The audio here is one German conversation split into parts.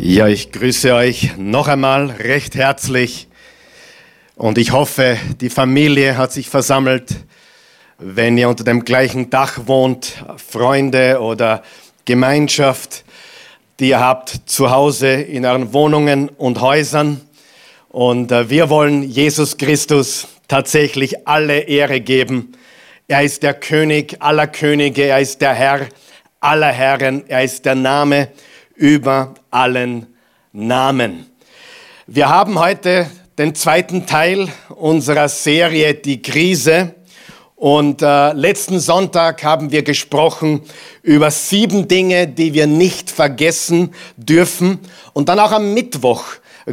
Ja, ich grüße euch noch einmal recht herzlich und ich hoffe, die Familie hat sich versammelt. Wenn ihr unter dem gleichen Dach wohnt, Freunde oder Gemeinschaft, die ihr habt zu Hause in euren Wohnungen und Häusern. Und äh, wir wollen Jesus Christus tatsächlich alle Ehre geben. Er ist der König aller Könige, er ist der Herr aller Herren, er ist der Name über allen Namen. Wir haben heute den zweiten Teil unserer Serie Die Krise. Und äh, letzten Sonntag haben wir gesprochen über sieben Dinge, die wir nicht vergessen dürfen. Und dann auch am Mittwoch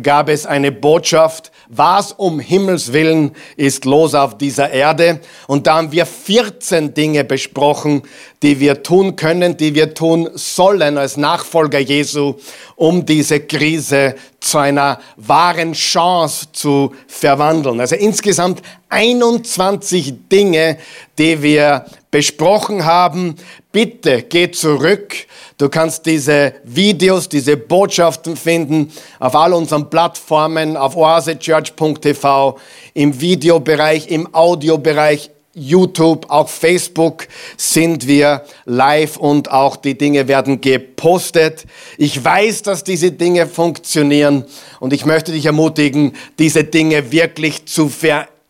gab es eine Botschaft, was um Himmels willen ist los auf dieser Erde. Und da haben wir 14 Dinge besprochen, die wir tun können, die wir tun sollen als Nachfolger Jesu, um diese Krise zu einer wahren Chance zu verwandeln. Also insgesamt 21 Dinge, die wir besprochen haben. Bitte geh zurück. Du kannst diese Videos, diese Botschaften finden auf all unseren Plattformen, auf oasechurch.tv, im Videobereich, im Audiobereich, YouTube, auch Facebook sind wir live und auch die Dinge werden gepostet. Ich weiß, dass diese Dinge funktionieren und ich möchte dich ermutigen, diese Dinge wirklich zu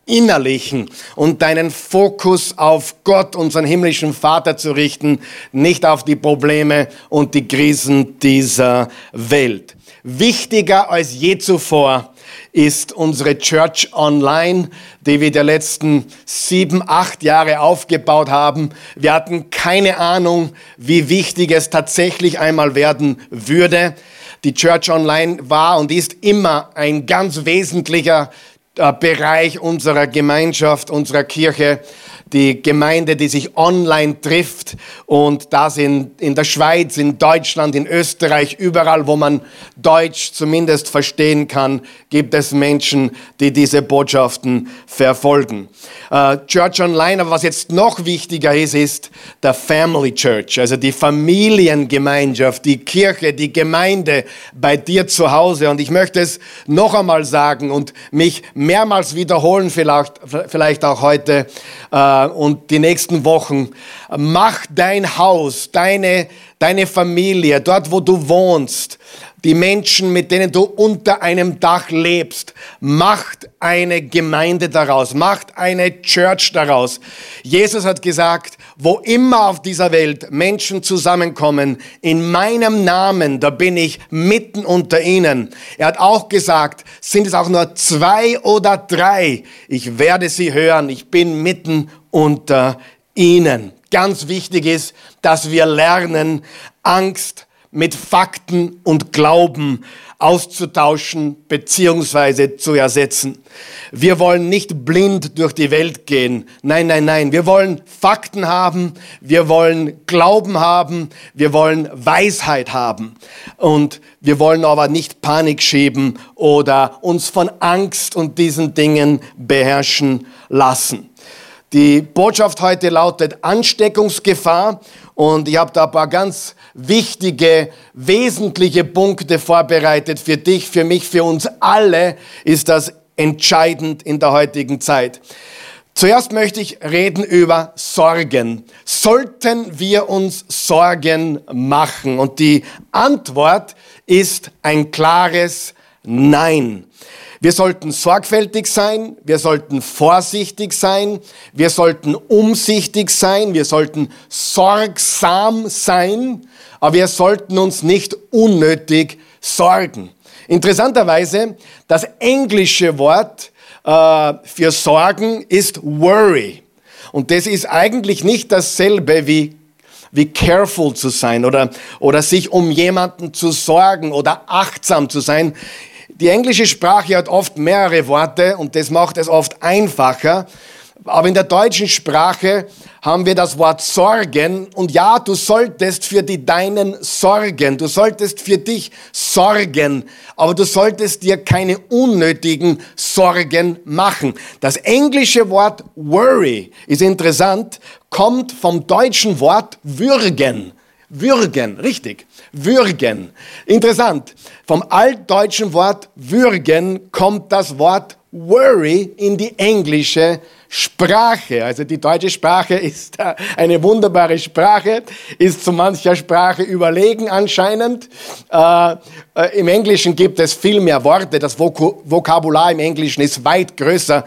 verinnerlichen und deinen Fokus auf Gott, unseren himmlischen Vater zu richten, nicht auf die Probleme und die Krisen dieser Welt. Wichtiger als je zuvor ist unsere Church Online, die wir die letzten sieben, acht Jahre aufgebaut haben. Wir hatten keine Ahnung, wie wichtig es tatsächlich einmal werden würde. Die Church Online war und ist immer ein ganz wesentlicher Bereich unserer Gemeinschaft, unserer Kirche die Gemeinde, die sich online trifft und das in, in der Schweiz, in Deutschland, in Österreich, überall, wo man Deutsch zumindest verstehen kann, gibt es Menschen, die diese Botschaften verfolgen. Uh, Church Online, aber was jetzt noch wichtiger ist, ist der Family Church, also die Familiengemeinschaft, die Kirche, die Gemeinde bei dir zu Hause. Und ich möchte es noch einmal sagen und mich mehrmals wiederholen, vielleicht, vielleicht auch heute. Äh, und die nächsten Wochen. Mach dein Haus, deine, deine Familie, dort wo du wohnst, die Menschen, mit denen du unter einem Dach lebst, macht eine Gemeinde daraus, macht eine Church daraus. Jesus hat gesagt, wo immer auf dieser Welt Menschen zusammenkommen, in meinem Namen, da bin ich mitten unter ihnen. Er hat auch gesagt, sind es auch nur zwei oder drei, ich werde sie hören, ich bin mitten unter ihnen. Ganz wichtig ist, dass wir lernen, Angst mit Fakten und Glauben auszutauschen bzw. zu ersetzen. Wir wollen nicht blind durch die Welt gehen. Nein, nein, nein. Wir wollen Fakten haben. Wir wollen Glauben haben. Wir wollen Weisheit haben. Und wir wollen aber nicht Panik schieben oder uns von Angst und diesen Dingen beherrschen lassen. Die Botschaft heute lautet Ansteckungsgefahr und ich habe da ein paar ganz wichtige, wesentliche Punkte vorbereitet für dich, für mich, für uns alle ist das entscheidend in der heutigen Zeit. Zuerst möchte ich reden über Sorgen. Sollten wir uns Sorgen machen? Und die Antwort ist ein klares Nein. Wir sollten sorgfältig sein, wir sollten vorsichtig sein, wir sollten umsichtig sein, wir sollten sorgsam sein, aber wir sollten uns nicht unnötig sorgen. Interessanterweise, das englische Wort äh, für Sorgen ist worry. Und das ist eigentlich nicht dasselbe wie wie careful zu sein oder, oder sich um jemanden zu sorgen oder achtsam zu sein. Die englische Sprache hat oft mehrere Worte und das macht es oft einfacher. Aber in der deutschen Sprache haben wir das Wort Sorgen und ja, du solltest für die Deinen sorgen, du solltest für dich sorgen, aber du solltest dir keine unnötigen Sorgen machen. Das englische Wort worry ist interessant, kommt vom deutschen Wort würgen. würgen, richtig, würgen. Interessant, vom altdeutschen Wort würgen kommt das Wort worry in die englische Sprache. Also die deutsche Sprache ist eine wunderbare Sprache, ist zu mancher Sprache überlegen anscheinend. Äh, äh, Im Englischen gibt es viel mehr Worte. Das Vok Vokabular im Englischen ist weit größer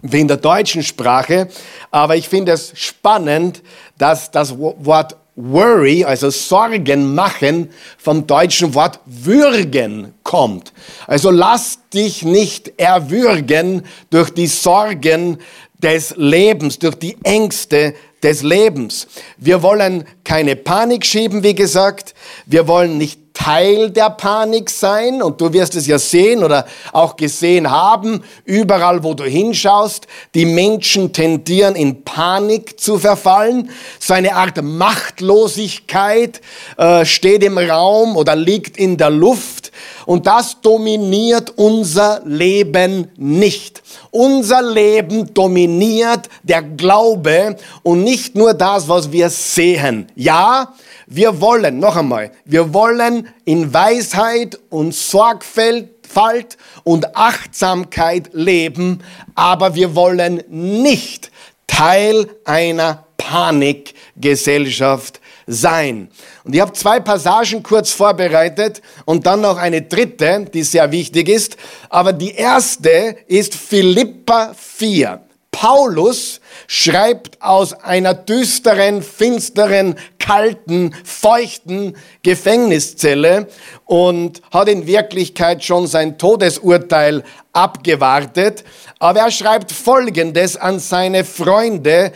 wie in der deutschen Sprache. Aber ich finde es spannend, dass das Wort worry, also Sorgen machen, vom deutschen Wort würgen kommt. Also lass dich nicht erwürgen durch die Sorgen des Lebens, durch die Ängste des Lebens. Wir wollen keine Panik schieben, wie gesagt. Wir wollen nicht Teil der Panik sein und du wirst es ja sehen oder auch gesehen haben, überall wo du hinschaust, die Menschen tendieren in Panik zu verfallen. So eine Art Machtlosigkeit äh, steht im Raum oder liegt in der Luft und das dominiert unser Leben nicht. Unser Leben dominiert der Glaube und nicht nur das, was wir sehen. Ja, wir wollen, noch einmal, wir wollen in Weisheit und Sorgfalt und Achtsamkeit leben, aber wir wollen nicht Teil einer Panikgesellschaft sein. Und ich habe zwei Passagen kurz vorbereitet und dann noch eine dritte, die sehr wichtig ist. Aber die erste ist Philippa 4. Paulus schreibt aus einer düsteren, finsteren, kalten, feuchten Gefängniszelle und hat in Wirklichkeit schon sein Todesurteil abgewartet. Aber er schreibt Folgendes an seine Freunde,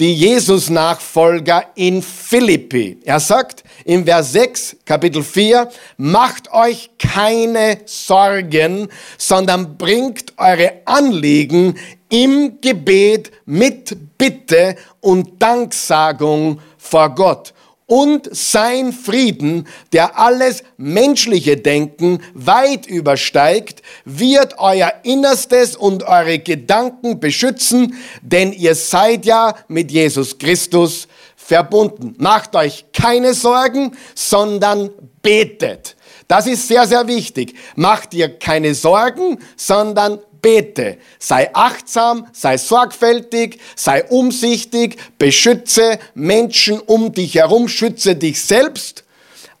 die Jesus-Nachfolger in Philippi. Er sagt im Vers 6, Kapitel 4, macht euch keine Sorgen, sondern bringt eure Anliegen im Gebet mit Bitte und Danksagung vor Gott. Und sein Frieden, der alles menschliche Denken weit übersteigt, wird euer Innerstes und eure Gedanken beschützen, denn ihr seid ja mit Jesus Christus verbunden. Macht euch keine Sorgen, sondern betet. Das ist sehr, sehr wichtig. Macht dir keine Sorgen, sondern bete. Sei achtsam, sei sorgfältig, sei umsichtig, beschütze Menschen um dich herum, schütze dich selbst,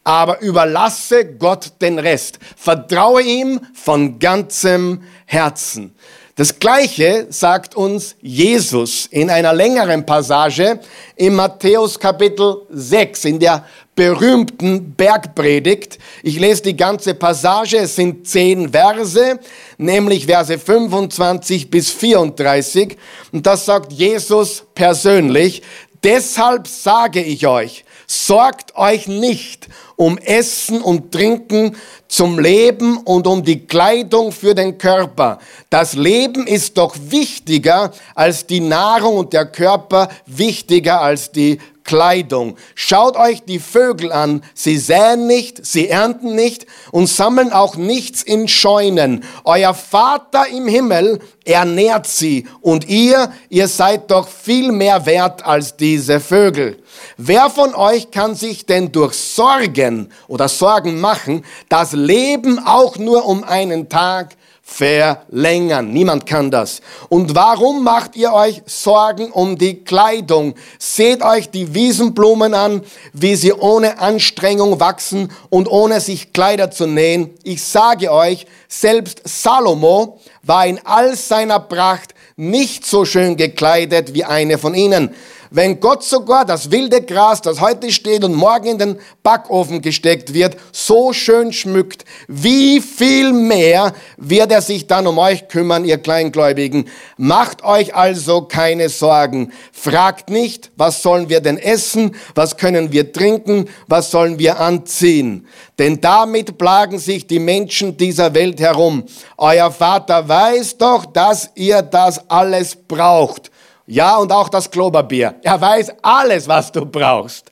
aber überlasse Gott den Rest. Vertraue ihm von ganzem Herzen. Das Gleiche sagt uns Jesus in einer längeren Passage in Matthäus Kapitel 6, in der berühmten Bergpredigt. Ich lese die ganze Passage, es sind zehn Verse, nämlich Verse 25 bis 34. Und das sagt Jesus persönlich. Deshalb sage ich euch, sorgt euch nicht um Essen und Trinken zum Leben und um die Kleidung für den Körper. Das Leben ist doch wichtiger als die Nahrung und der Körper wichtiger als die Kleidung. Schaut euch die Vögel an. Sie säen nicht, sie ernten nicht und sammeln auch nichts in Scheunen. Euer Vater im Himmel ernährt sie und ihr, ihr seid doch viel mehr wert als diese Vögel. Wer von euch kann sich denn durch Sorgen oder Sorgen machen, das Leben auch nur um einen Tag verlängern. Niemand kann das. Und warum macht ihr euch Sorgen um die Kleidung? Seht euch die Wiesenblumen an, wie sie ohne Anstrengung wachsen und ohne sich Kleider zu nähen. Ich sage euch, selbst Salomo war in all seiner Pracht nicht so schön gekleidet wie eine von ihnen. Wenn Gott sogar das wilde Gras, das heute steht und morgen in den Backofen gesteckt wird, so schön schmückt, wie viel mehr wird er sich dann um euch kümmern, ihr Kleingläubigen. Macht euch also keine Sorgen. Fragt nicht, was sollen wir denn essen, was können wir trinken, was sollen wir anziehen. Denn damit plagen sich die Menschen dieser Welt herum. Euer Vater weiß doch, dass ihr das alles braucht. Ja, und auch das Kloberbier. Er weiß alles, was du brauchst.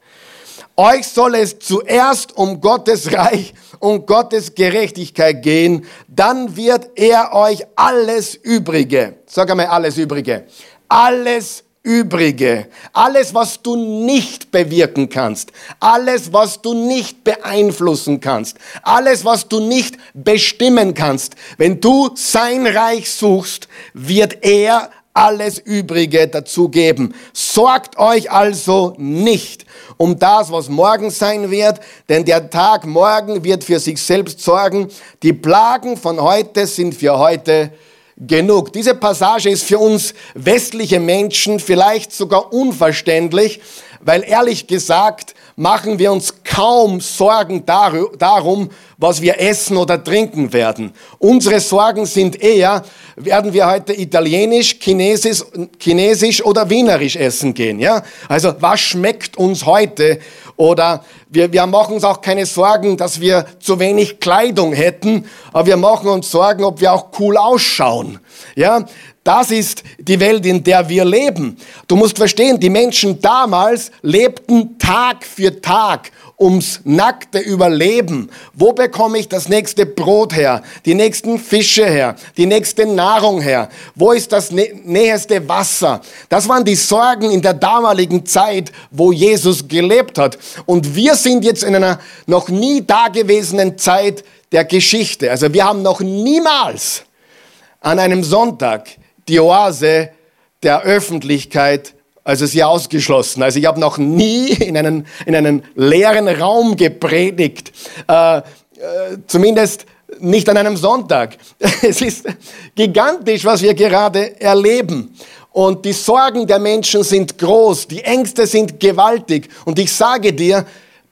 Euch soll es zuerst um Gottes Reich und Gottes Gerechtigkeit gehen, dann wird er euch alles Übrige, sag einmal alles Übrige, alles Übrige, alles, was du nicht bewirken kannst, alles, was du nicht beeinflussen kannst, alles, was du nicht bestimmen kannst, wenn du sein Reich suchst, wird er alles Übrige dazu geben. Sorgt euch also nicht um das, was morgen sein wird, denn der Tag morgen wird für sich selbst sorgen. Die Plagen von heute sind für heute genug. Diese Passage ist für uns westliche Menschen vielleicht sogar unverständlich, weil ehrlich gesagt machen wir uns kaum Sorgen darum, was wir essen oder trinken werden. Unsere Sorgen sind eher, werden wir heute italienisch, chinesisch, chinesisch oder wienerisch essen gehen. Ja? Also was schmeckt uns heute? Oder wir, wir machen uns auch keine Sorgen, dass wir zu wenig Kleidung hätten, aber wir machen uns Sorgen, ob wir auch cool ausschauen. Ja, das ist die Welt, in der wir leben. Du musst verstehen, die Menschen damals lebten Tag für Tag ums nackte Überleben. Wo bekomme ich das nächste Brot her? Die nächsten Fische her? Die nächste Nahrung her? Wo ist das nächste Wasser? Das waren die Sorgen in der damaligen Zeit, wo Jesus gelebt hat. Und wir sind jetzt in einer noch nie dagewesenen Zeit der Geschichte. Also wir haben noch niemals an einem Sonntag die Oase der Öffentlichkeit, also sie ausgeschlossen. Also ich habe noch nie in einen, in einen leeren Raum gepredigt, äh, äh, zumindest nicht an einem Sonntag. Es ist gigantisch, was wir gerade erleben. Und die Sorgen der Menschen sind groß, die Ängste sind gewaltig. Und ich sage dir,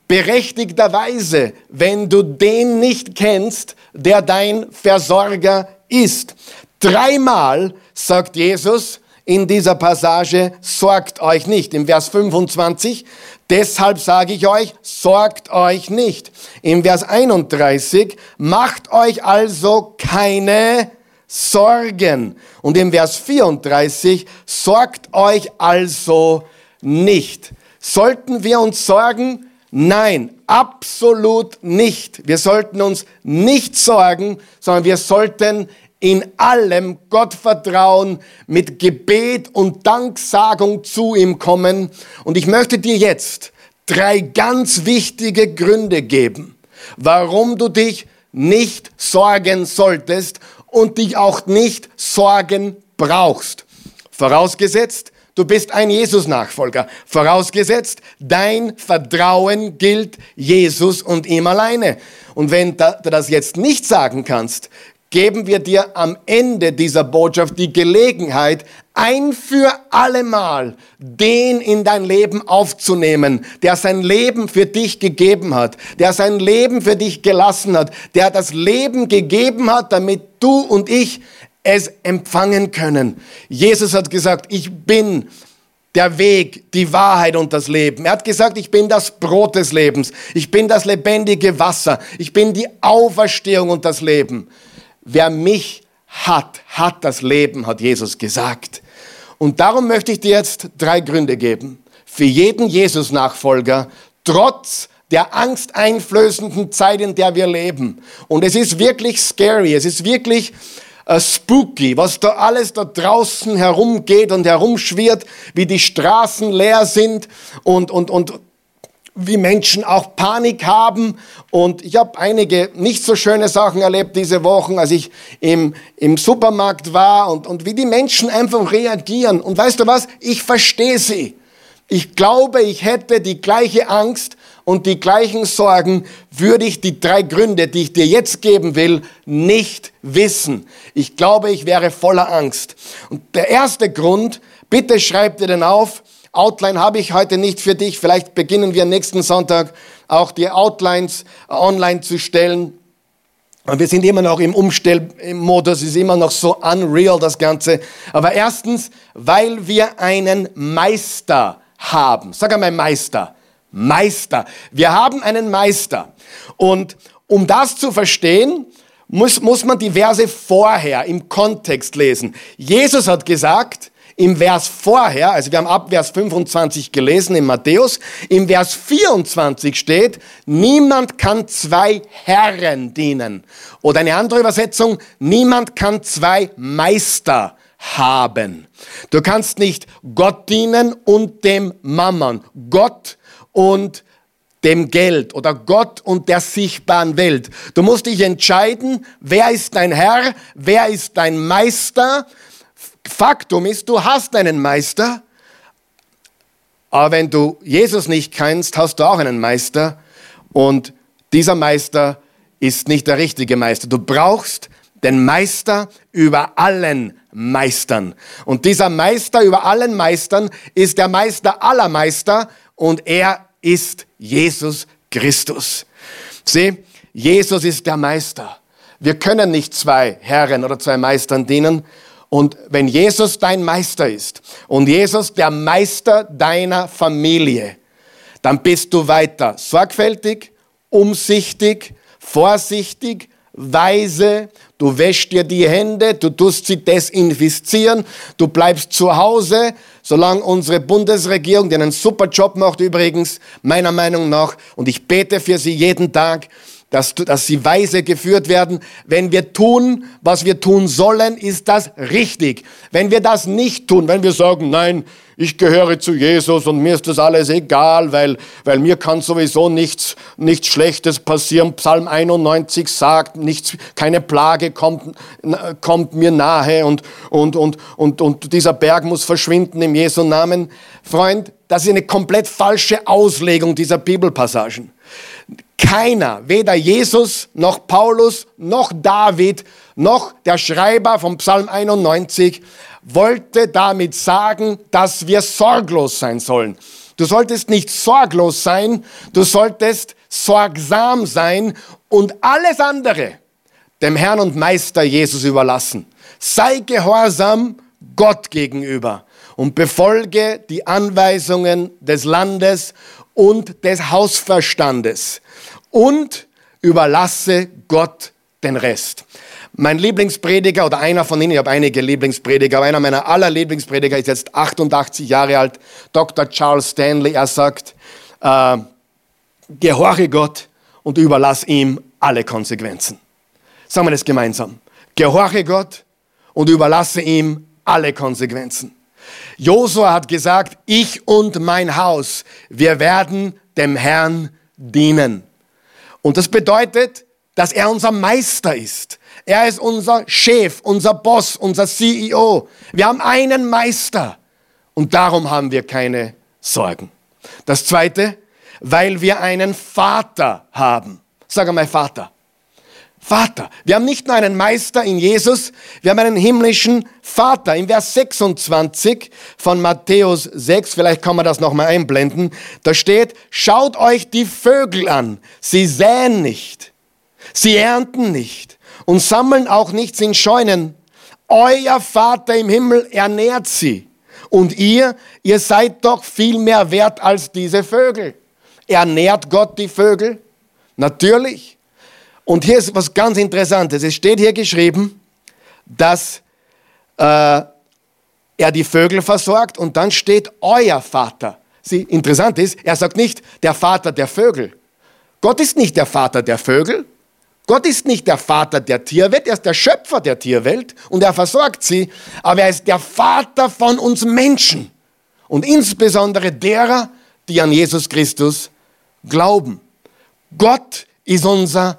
berechtigterweise, wenn du den nicht kennst, der dein Versorger ist. Dreimal sagt Jesus in dieser Passage, sorgt euch nicht. Im Vers 25, deshalb sage ich euch, sorgt euch nicht. Im Vers 31, macht euch also keine Sorgen. Und im Vers 34, sorgt euch also nicht. Sollten wir uns sorgen? Nein, absolut nicht. Wir sollten uns nicht sorgen, sondern wir sollten in allem Gott vertrauen, mit Gebet und Danksagung zu ihm kommen. Und ich möchte dir jetzt drei ganz wichtige Gründe geben, warum du dich nicht sorgen solltest und dich auch nicht sorgen brauchst. Vorausgesetzt, du bist ein Jesus-Nachfolger. Vorausgesetzt, dein Vertrauen gilt Jesus und ihm alleine. Und wenn du das jetzt nicht sagen kannst, geben wir dir am Ende dieser Botschaft die Gelegenheit, ein für allemal den in dein Leben aufzunehmen, der sein Leben für dich gegeben hat, der sein Leben für dich gelassen hat, der das Leben gegeben hat, damit du und ich es empfangen können. Jesus hat gesagt, ich bin der Weg, die Wahrheit und das Leben. Er hat gesagt, ich bin das Brot des Lebens, ich bin das lebendige Wasser, ich bin die Auferstehung und das Leben. Wer mich hat, hat das Leben, hat Jesus gesagt. Und darum möchte ich dir jetzt drei Gründe geben. Für jeden Jesus-Nachfolger, trotz der angsteinflößenden Zeit, in der wir leben. Und es ist wirklich scary, es ist wirklich uh, spooky, was da alles da draußen herumgeht und herumschwirrt, wie die Straßen leer sind und, und, und wie Menschen auch Panik haben. Und ich habe einige nicht so schöne Sachen erlebt diese Wochen, als ich im, im Supermarkt war und, und wie die Menschen einfach reagieren. Und weißt du was? Ich verstehe sie. Ich glaube, ich hätte die gleiche Angst und die gleichen Sorgen, würde ich die drei Gründe, die ich dir jetzt geben will, nicht wissen. Ich glaube, ich wäre voller Angst. Und der erste Grund, bitte schreib dir den auf, Outline habe ich heute nicht für dich. Vielleicht beginnen wir nächsten Sonntag auch die Outlines online zu stellen. Und wir sind immer noch im Umstellmodus, ist immer noch so unreal das Ganze. Aber erstens, weil wir einen Meister haben. Sag einmal Meister. Meister. Wir haben einen Meister. Und um das zu verstehen, muss, muss man die Verse vorher im Kontext lesen. Jesus hat gesagt, im Vers vorher, also wir haben ab Vers 25 gelesen in Matthäus, im Vers 24 steht, niemand kann zwei Herren dienen. Oder eine andere Übersetzung, niemand kann zwei Meister haben. Du kannst nicht Gott dienen und dem Mammon. Gott und dem Geld oder Gott und der sichtbaren Welt. Du musst dich entscheiden, wer ist dein Herr, wer ist dein Meister. Faktum ist, du hast einen Meister, aber wenn du Jesus nicht kennst, hast du auch einen Meister und dieser Meister ist nicht der richtige Meister. Du brauchst den Meister über allen Meistern. Und dieser Meister über allen Meistern ist der Meister aller Meister und er ist Jesus Christus. Sieh, Jesus ist der Meister. Wir können nicht zwei Herren oder zwei Meistern dienen. Und wenn Jesus dein Meister ist und Jesus der Meister deiner Familie, dann bist du weiter sorgfältig, umsichtig, vorsichtig, weise, du wäschst dir die Hände, du tust sie desinfizieren, du bleibst zu Hause, solange unsere Bundesregierung, die einen super Job macht übrigens, meiner Meinung nach, und ich bete für sie jeden Tag, dass, dass sie weise geführt werden. Wenn wir tun, was wir tun sollen, ist das richtig. Wenn wir das nicht tun, wenn wir sagen, nein, ich gehöre zu Jesus und mir ist das alles egal, weil, weil mir kann sowieso nichts, nichts Schlechtes passieren. Psalm 91 sagt, nichts, keine Plage kommt, kommt mir nahe und, und, und, und, und dieser Berg muss verschwinden im Jesu Namen. Freund, das ist eine komplett falsche Auslegung dieser Bibelpassagen. Keiner, weder Jesus noch Paulus noch David noch der Schreiber vom Psalm 91 wollte damit sagen, dass wir sorglos sein sollen. Du solltest nicht sorglos sein, du solltest sorgsam sein und alles andere dem Herrn und Meister Jesus überlassen. Sei gehorsam Gott gegenüber und befolge die Anweisungen des Landes und des Hausverstandes und überlasse Gott den Rest. Mein Lieblingsprediger oder einer von ihnen, ich habe einige Lieblingsprediger, aber einer meiner aller Lieblingsprediger ist jetzt 88 Jahre alt, Dr. Charles Stanley. Er sagt, äh, gehorche Gott und überlass ihm alle Konsequenzen. Sagen wir das gemeinsam. Gehorche Gott und überlasse ihm alle Konsequenzen. Josua hat gesagt, ich und mein Haus, wir werden dem Herrn dienen. Und das bedeutet, dass er unser Meister ist. Er ist unser Chef, unser Boss, unser CEO. Wir haben einen Meister und darum haben wir keine Sorgen. Das Zweite, weil wir einen Vater haben. Sag einmal Vater. Vater. Wir haben nicht nur einen Meister in Jesus, wir haben einen himmlischen Vater. In Vers 26 von Matthäus 6, vielleicht kann man das nochmal einblenden, da steht, schaut euch die Vögel an. Sie säen nicht, sie ernten nicht und sammeln auch nichts in Scheunen. Euer Vater im Himmel ernährt sie. Und ihr, ihr seid doch viel mehr wert als diese Vögel. Ernährt Gott die Vögel? Natürlich. Und hier ist was ganz Interessantes. Es steht hier geschrieben, dass äh, er die Vögel versorgt und dann steht euer Vater. Sie, interessant ist, er sagt nicht der Vater der Vögel. Gott ist nicht der Vater der Vögel. Gott ist nicht der Vater der Tierwelt, er ist der Schöpfer der Tierwelt und er versorgt sie, aber er ist der Vater von uns Menschen und insbesondere derer, die an Jesus Christus glauben. Gott ist unser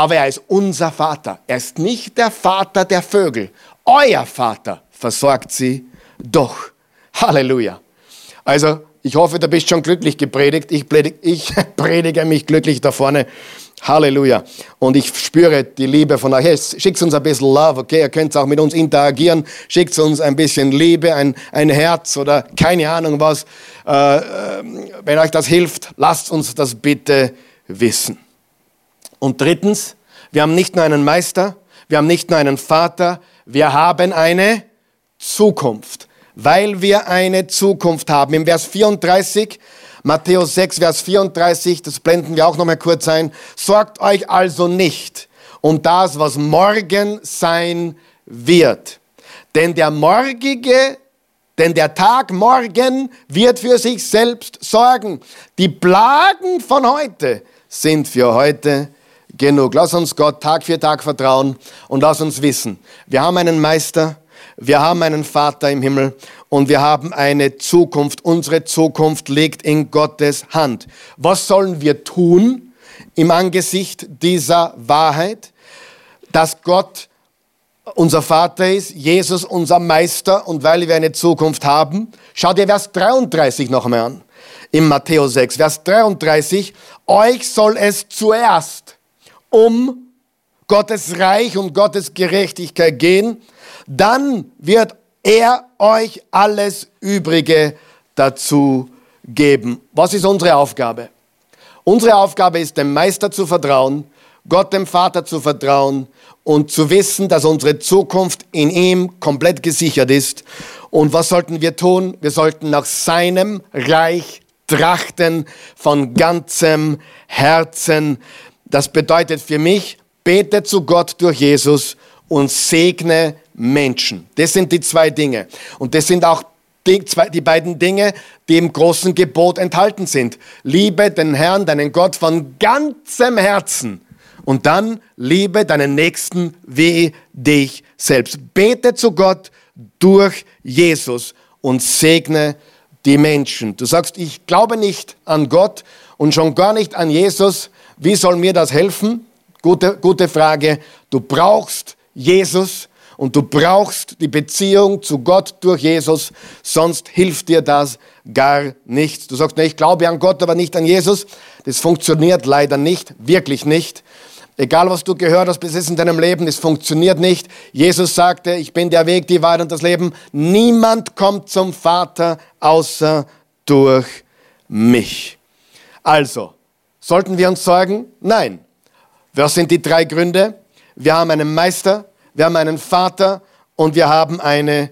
aber er ist unser Vater. Er ist nicht der Vater der Vögel. Euer Vater versorgt sie doch. Halleluja. Also, ich hoffe, du bist schon glücklich gepredigt. Ich predige, ich predige mich glücklich da vorne. Halleluja. Und ich spüre die Liebe von euch. Hey, schickt uns ein bisschen Love, okay? Ihr könnt auch mit uns interagieren. Schickt uns ein bisschen Liebe, ein, ein Herz oder keine Ahnung was. Äh, äh wenn euch das hilft, lasst uns das bitte wissen. Und drittens, wir haben nicht nur einen Meister, wir haben nicht nur einen Vater, wir haben eine Zukunft. weil wir eine Zukunft haben. Im Vers 34, Matthäus 6, Vers 34, das blenden wir auch noch mal kurz ein. Sorgt euch also nicht um das, was morgen sein wird. Denn der morgige, denn der Tag morgen wird für sich selbst sorgen. Die Plagen von heute sind für heute genug. Lass uns Gott Tag für Tag vertrauen und lass uns wissen, wir haben einen Meister, wir haben einen Vater im Himmel und wir haben eine Zukunft. Unsere Zukunft liegt in Gottes Hand. Was sollen wir tun im Angesicht dieser Wahrheit, dass Gott unser Vater ist, Jesus unser Meister und weil wir eine Zukunft haben? Schau dir Vers 33 noch einmal an. Im Matthäus 6, Vers 33. Euch soll es zuerst um Gottes Reich und Gottes Gerechtigkeit gehen, dann wird er euch alles Übrige dazu geben. Was ist unsere Aufgabe? Unsere Aufgabe ist, dem Meister zu vertrauen, Gott dem Vater zu vertrauen und zu wissen, dass unsere Zukunft in ihm komplett gesichert ist. Und was sollten wir tun? Wir sollten nach seinem Reich trachten von ganzem Herzen. Das bedeutet für mich, bete zu Gott durch Jesus und segne Menschen. Das sind die zwei Dinge. Und das sind auch die, zwei, die beiden Dinge, die im großen Gebot enthalten sind. Liebe den Herrn, deinen Gott von ganzem Herzen. Und dann liebe deinen Nächsten wie dich selbst. Bete zu Gott durch Jesus und segne die Menschen. Du sagst, ich glaube nicht an Gott und schon gar nicht an Jesus. Wie soll mir das helfen? Gute, gute Frage. Du brauchst Jesus und du brauchst die Beziehung zu Gott durch Jesus, sonst hilft dir das gar nichts. Du sagst, ne, ich glaube an Gott, aber nicht an Jesus. Das funktioniert leider nicht, wirklich nicht. Egal, was du gehört hast bis jetzt in deinem Leben, es funktioniert nicht. Jesus sagte, ich bin der Weg, die Wahrheit und das Leben. Niemand kommt zum Vater außer durch mich. Also, sollten wir uns sorgen? Nein. Was sind die drei Gründe? Wir haben einen Meister, wir haben einen Vater und wir haben eine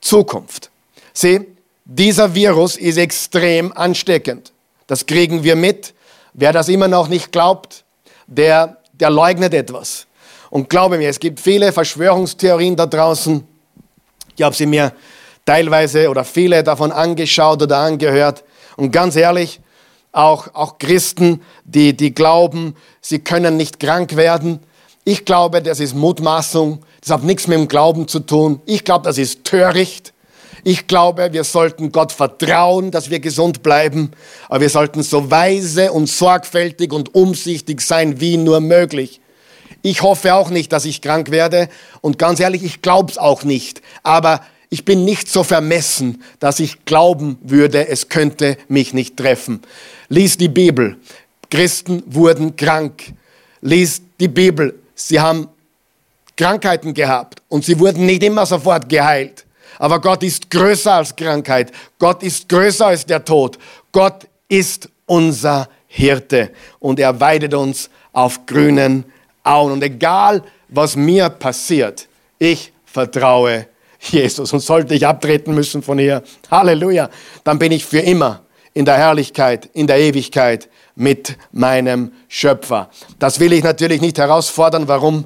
Zukunft. Sieh, dieser Virus ist extrem ansteckend. Das kriegen wir mit. Wer das immer noch nicht glaubt, der der leugnet etwas. Und glaube mir, es gibt viele Verschwörungstheorien da draußen. Ich habe sie mir teilweise oder viele davon angeschaut oder angehört. Und ganz ehrlich, auch, auch Christen, die, die glauben, sie können nicht krank werden. Ich glaube, das ist Mutmaßung. Das hat nichts mit dem Glauben zu tun. Ich glaube, das ist töricht. Ich glaube, wir sollten Gott vertrauen, dass wir gesund bleiben, aber wir sollten so weise und sorgfältig und umsichtig sein wie nur möglich. Ich hoffe auch nicht, dass ich krank werde und ganz ehrlich, ich glaube es auch nicht, aber ich bin nicht so vermessen, dass ich glauben würde, es könnte mich nicht treffen. Lies die Bibel. Christen wurden krank. Lies die Bibel. Sie haben Krankheiten gehabt und sie wurden nicht immer sofort geheilt. Aber Gott ist größer als Krankheit. Gott ist größer als der Tod. Gott ist unser Hirte und er weidet uns auf grünen Auen. Und egal, was mir passiert, ich vertraue Jesus. Und sollte ich abtreten müssen von hier, Halleluja, dann bin ich für immer in der Herrlichkeit, in der Ewigkeit mit meinem Schöpfer. Das will ich natürlich nicht herausfordern. Warum?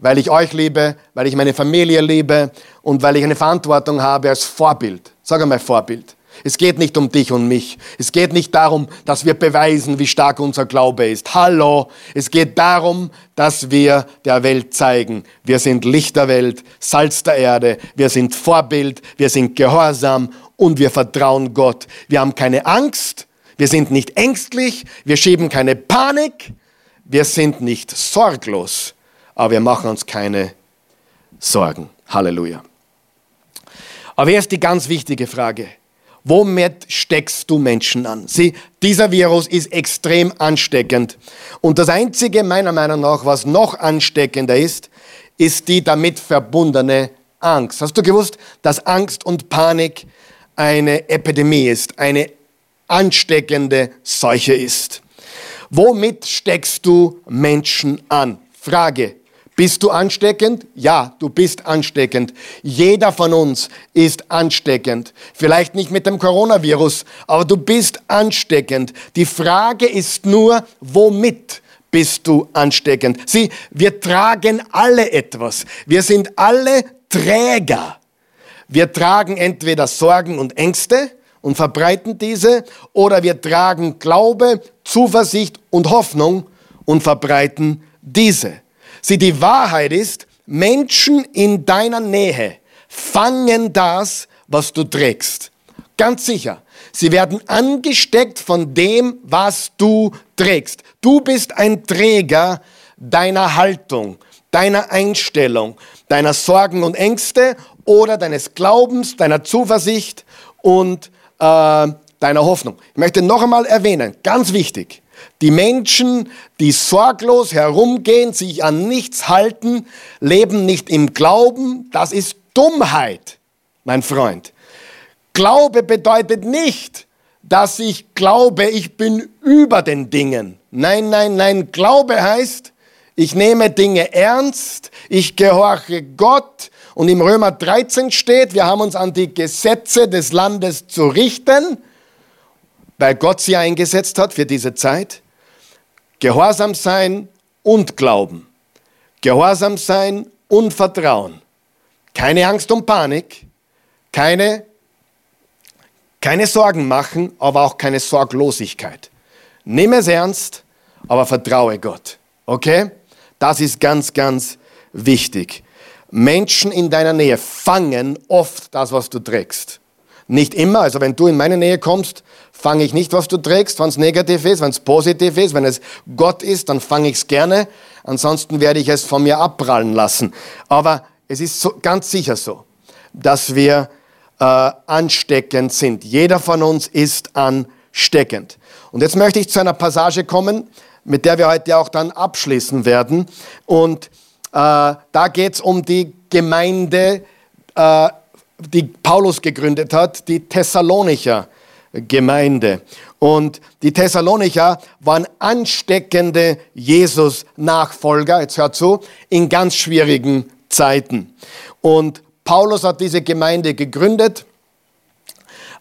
weil ich euch liebe, weil ich meine Familie liebe und weil ich eine Verantwortung habe als Vorbild. Sag einmal Vorbild. Es geht nicht um dich und mich. Es geht nicht darum, dass wir beweisen, wie stark unser Glaube ist. Hallo. Es geht darum, dass wir der Welt zeigen. Wir sind Licht der Welt, Salz der Erde. Wir sind Vorbild. Wir sind gehorsam und wir vertrauen Gott. Wir haben keine Angst. Wir sind nicht ängstlich. Wir schieben keine Panik. Wir sind nicht sorglos aber wir machen uns keine Sorgen. Halleluja. Aber jetzt die ganz wichtige Frage. Womit steckst du Menschen an? Sieh, dieser Virus ist extrem ansteckend. Und das Einzige meiner Meinung nach, was noch ansteckender ist, ist die damit verbundene Angst. Hast du gewusst, dass Angst und Panik eine Epidemie ist, eine ansteckende Seuche ist? Womit steckst du Menschen an? Frage, Bist du ansteckend? Ja, du bist ansteckend. Jeder von uns ist ansteckend. Vielleicht nicht mit dem Coronavirus, aber du bist ansteckend. Die Frage ist nur, womit? bist du ansteckend. Sieh, wir tragen alle etwas. Wir sind alle Träger. Wir tragen entweder Sorgen und Ängste und verbreiten diese, oder wir tragen Glaube, Zuversicht und Hoffnung und verbreiten diese. Sieh, die Wahrheit ist, Menschen in deiner Nähe fangen das, was du trägst. Ganz sicher. Sie werden angesteckt von dem, was du trägst. Du bist ein Träger deiner Haltung, deiner Einstellung, deiner Sorgen und Ängste oder deines Glaubens, deiner Zuversicht und äh, deiner Hoffnung. Ich möchte noch einmal erwähnen, ganz wichtig, die Menschen, die sorglos herumgehen, sich an nichts halten, leben nicht im Glauben, das ist Dummheit, mein Freund. Glaube bedeutet nicht, dass ich glaube, ich bin über den Dingen. Nein, nein, nein. Glaube heißt, ich nehme Dinge ernst, ich gehorche Gott. Und im Römer 13 steht, wir haben uns an die Gesetze des Landes zu richten, weil Gott sie eingesetzt hat für diese Zeit. Gehorsam sein und Glauben. Gehorsam sein und Vertrauen. Keine Angst und Panik, keine keine Sorgen machen, aber auch keine Sorglosigkeit. Nimm es ernst, aber vertraue Gott. Okay? Das ist ganz, ganz wichtig. Menschen in deiner Nähe fangen oft das, was du trägst. Nicht immer, also wenn du in meine Nähe kommst, fange ich nicht, was du trägst, wenn es negativ ist, wenn es positiv ist, wenn es Gott ist, dann fange ich es gerne. Ansonsten werde ich es von mir abprallen lassen. Aber es ist so, ganz sicher so, dass wir äh, ansteckend sind. Jeder von uns ist ansteckend. Und jetzt möchte ich zu einer Passage kommen, mit der wir heute auch dann abschließen werden. Und äh, da geht es um die Gemeinde, äh, die Paulus gegründet hat, die Thessalonicher Gemeinde. Und die Thessalonicher waren ansteckende Jesus-Nachfolger, jetzt hört zu, in ganz schwierigen Zeiten. Und Paulus hat diese Gemeinde gegründet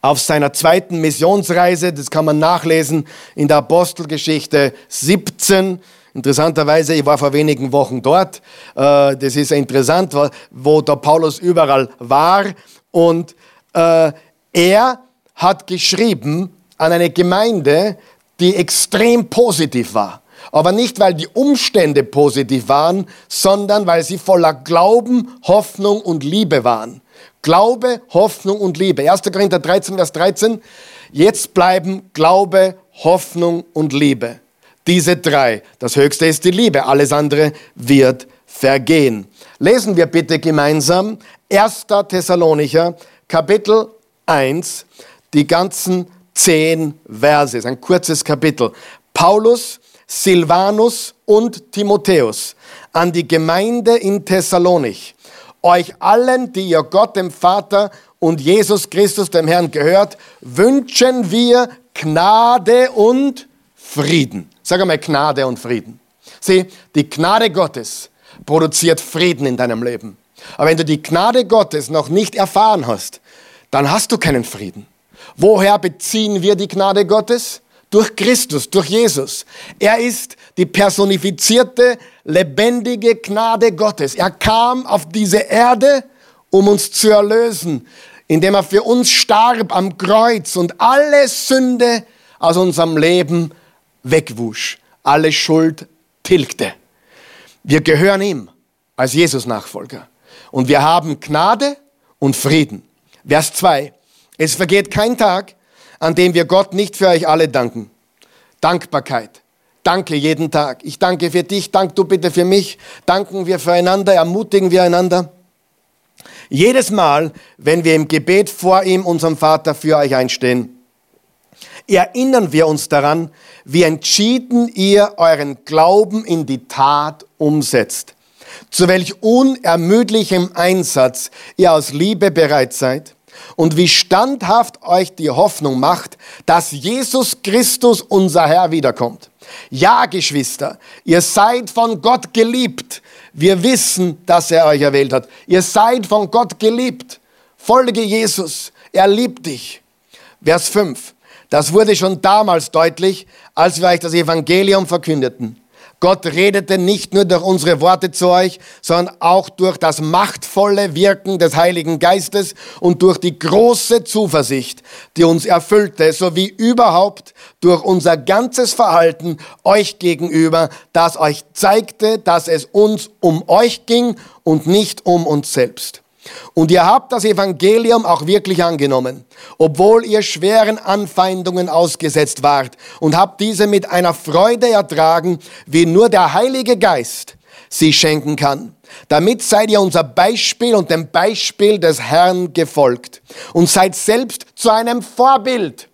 auf seiner zweiten Missionsreise. Das kann man nachlesen in der Apostelgeschichte 17. Interessanterweise, ich war vor wenigen Wochen dort. Äh, das ist interessant, wo der Paulus überall war. Und äh, er hat geschrieben an eine Gemeinde, die extrem positiv war. Aber nicht, weil die Umstände positiv waren, sondern weil sie voller Glauben, Hoffnung und Liebe waren. Glaube, Hoffnung und Liebe. 1. Korinther 13, Vers 13. Jetzt bleiben Glaube, Hoffnung und Liebe. Diese drei. Das höchste ist die Liebe. Alles andere wird vergehen. Lesen wir bitte gemeinsam 1. Thessalonicher, Kapitel 1, die ganzen zehn Verse. Ein kurzes Kapitel. Paulus Silvanus und Timotheus an die Gemeinde in Thessalonich, euch allen, die ihr Gott dem Vater und Jesus Christus dem Herrn gehört, wünschen wir Gnade und Frieden. Sag einmal Gnade und Frieden. Sieh, die Gnade Gottes produziert Frieden in deinem Leben. Aber wenn du die Gnade Gottes noch nicht erfahren hast, dann hast du keinen Frieden. Woher beziehen wir die Gnade Gottes? durch Christus, durch Jesus. Er ist die personifizierte, lebendige Gnade Gottes. Er kam auf diese Erde, um uns zu erlösen, indem er für uns starb am Kreuz und alle Sünde aus unserem Leben wegwusch, alle Schuld tilgte. Wir gehören ihm als Jesus-Nachfolger. Und wir haben Gnade und Frieden. Vers 2. Es vergeht kein Tag, an dem wir Gott nicht für euch alle danken. Dankbarkeit. Danke jeden Tag. Ich danke für dich, dank du bitte für mich. Danken wir füreinander, ermutigen wir einander. Jedes Mal, wenn wir im Gebet vor ihm, unserem Vater, für euch einstehen, erinnern wir uns daran, wie entschieden ihr euren Glauben in die Tat umsetzt. Zu welch unermüdlichem Einsatz ihr aus Liebe bereit seid und wie standhaft euch die Hoffnung macht, dass Jesus Christus, unser Herr, wiederkommt. Ja, Geschwister, ihr seid von Gott geliebt. Wir wissen, dass er euch erwählt hat. Ihr seid von Gott geliebt. Folge Jesus. Er liebt dich. Vers 5. Das wurde schon damals deutlich, als wir euch das Evangelium verkündeten. Gott redete nicht nur durch unsere Worte zu euch, sondern auch durch das machtvolle Wirken des Heiligen Geistes und durch die große Zuversicht, die uns erfüllte, sowie überhaupt durch unser ganzes Verhalten euch gegenüber, das euch zeigte, dass es uns um euch ging und nicht um uns selbst. Und ihr habt das Evangelium auch wirklich angenommen, obwohl ihr schweren Anfeindungen ausgesetzt wart und habt diese mit einer Freude ertragen, wie nur der Heilige Geist sie schenken kann. Damit seid ihr unser Beispiel und dem Beispiel des Herrn gefolgt und seid selbst zu einem Vorbild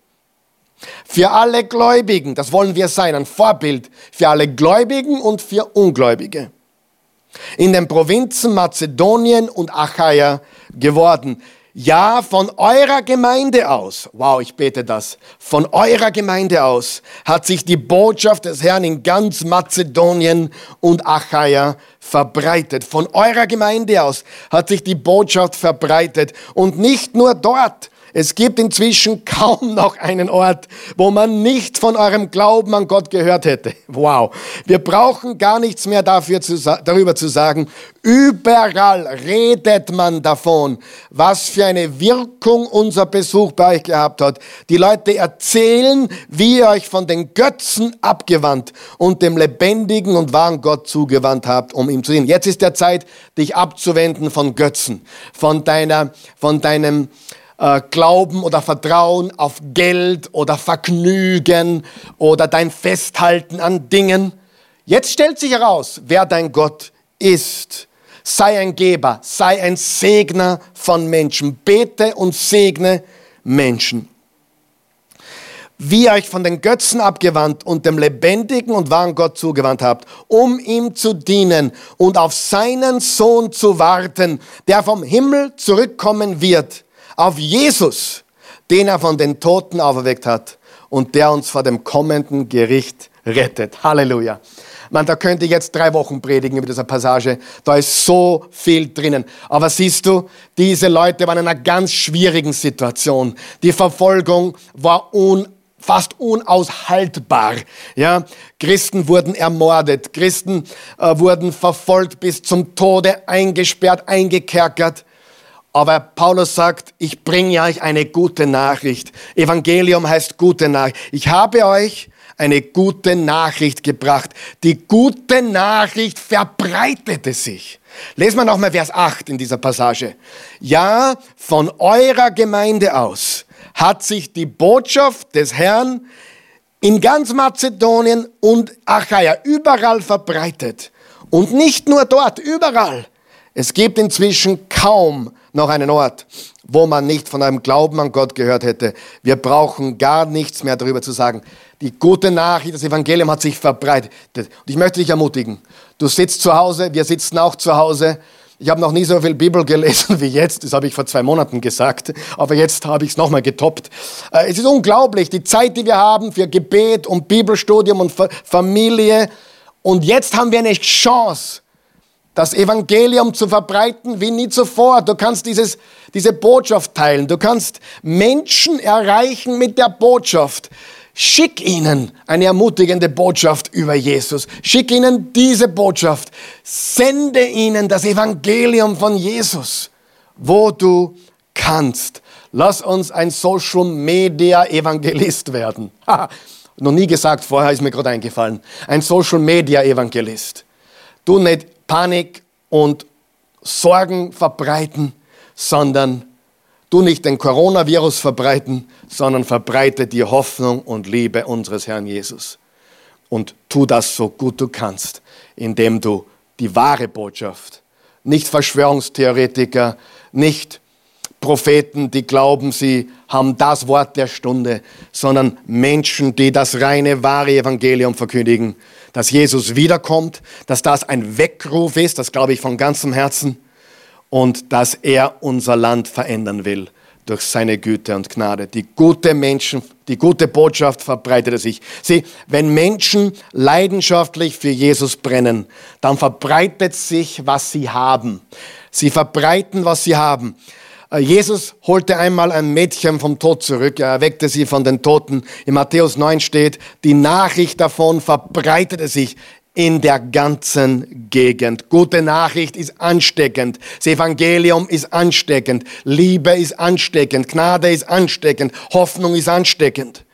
für alle Gläubigen. Das wollen wir sein, ein Vorbild für alle Gläubigen und für Ungläubige in den Provinzen Mazedonien und Achaia geworden. Ja, von eurer Gemeinde aus, wow, ich bete das, von eurer Gemeinde aus hat sich die Botschaft des Herrn in ganz Mazedonien und Achaia verbreitet. Von eurer Gemeinde aus hat sich die Botschaft verbreitet und nicht nur dort, es gibt inzwischen kaum noch einen Ort, wo man nicht von eurem Glauben an Gott gehört hätte. Wow. Wir brauchen gar nichts mehr dafür zu, darüber zu sagen. Überall redet man davon, was für eine Wirkung unser Besuch bei euch gehabt hat. Die Leute erzählen, wie ihr euch von den Götzen abgewandt und dem lebendigen und wahren Gott zugewandt habt, um ihm zu dienen. Jetzt ist der Zeit, dich abzuwenden von Götzen, von deiner, von deinem, äh, Glauben oder Vertrauen auf Geld oder Vergnügen oder dein Festhalten an Dingen. Jetzt stellt sich heraus, wer dein Gott ist. Sei ein Geber, sei ein Segner von Menschen. Bete und segne Menschen. Wie ihr euch von den Götzen abgewandt und dem lebendigen und wahren Gott zugewandt habt, um ihm zu dienen und auf seinen Sohn zu warten, der vom Himmel zurückkommen wird auf Jesus, den er von den Toten auferweckt hat und der uns vor dem kommenden Gericht rettet. Halleluja. Man, da könnte ich jetzt drei Wochen predigen über diese Passage. Da ist so viel drinnen. Aber siehst du, diese Leute waren in einer ganz schwierigen Situation. Die Verfolgung war un fast unaushaltbar. Ja, Christen wurden ermordet, Christen äh, wurden verfolgt bis zum Tode eingesperrt, eingekerkert. Aber Paulus sagt, ich bringe euch eine gute Nachricht. Evangelium heißt gute Nachricht. Ich habe euch eine gute Nachricht gebracht. Die gute Nachricht verbreitete sich. Lesen wir nochmal Vers 8 in dieser Passage. Ja, von eurer Gemeinde aus hat sich die Botschaft des Herrn in ganz Mazedonien und Achaia überall verbreitet. Und nicht nur dort, überall. Es gibt inzwischen kaum noch einen Ort, wo man nicht von einem Glauben an Gott gehört hätte. Wir brauchen gar nichts mehr darüber zu sagen. Die gute Nachricht, das Evangelium hat sich verbreitet. Und ich möchte dich ermutigen. Du sitzt zu Hause, wir sitzen auch zu Hause. Ich habe noch nie so viel Bibel gelesen wie jetzt. Das habe ich vor zwei Monaten gesagt. Aber jetzt habe ich es nochmal getoppt. Äh, es ist unglaublich, die Zeit, die wir haben für Gebet und Bibelstudium und Familie. Und jetzt haben wir eine Chance, das Evangelium zu verbreiten wie nie zuvor. Du kannst dieses, diese Botschaft teilen. Du kannst Menschen erreichen mit der Botschaft. Schick ihnen eine ermutigende Botschaft über Jesus. Schick ihnen diese Botschaft. Sende ihnen das Evangelium von Jesus, wo du kannst. Lass uns ein Social Media Evangelist werden. noch nie gesagt, vorher ist mir gerade eingefallen. Ein Social Media Evangelist. Du nicht Panik und Sorgen verbreiten, sondern du nicht den Coronavirus verbreiten, sondern verbreite die Hoffnung und Liebe unseres Herrn Jesus. Und tu das so gut du kannst, indem du die wahre Botschaft, nicht Verschwörungstheoretiker, nicht Propheten, die glauben, sie haben das Wort der Stunde, sondern Menschen, die das reine, wahre Evangelium verkündigen, dass Jesus wiederkommt, dass das ein Weckruf ist, das glaube ich von ganzem Herzen, und dass er unser Land verändern will. durch seine Güte und Gnade. Die gute Menschen, die gute Botschaft verbreitete sich. Sieh, wenn Menschen leidenschaftlich für Jesus brennen, dann verbreitet sich, was sie haben. Sie verbreiten, was sie haben. Äh, Jesus holte einmal ein Mädchen vom Tod zurück, er erweckte sie von den Toten. In Matthäus 9 steht, die Nachricht davon verbreitete sich in der ganzen Gegend. Gute Nachricht ist ansteckend. Das Evangelium ist ansteckend. Liebe ist ansteckend. Gnade ist ansteckend. Hoffnung ist ansteckend.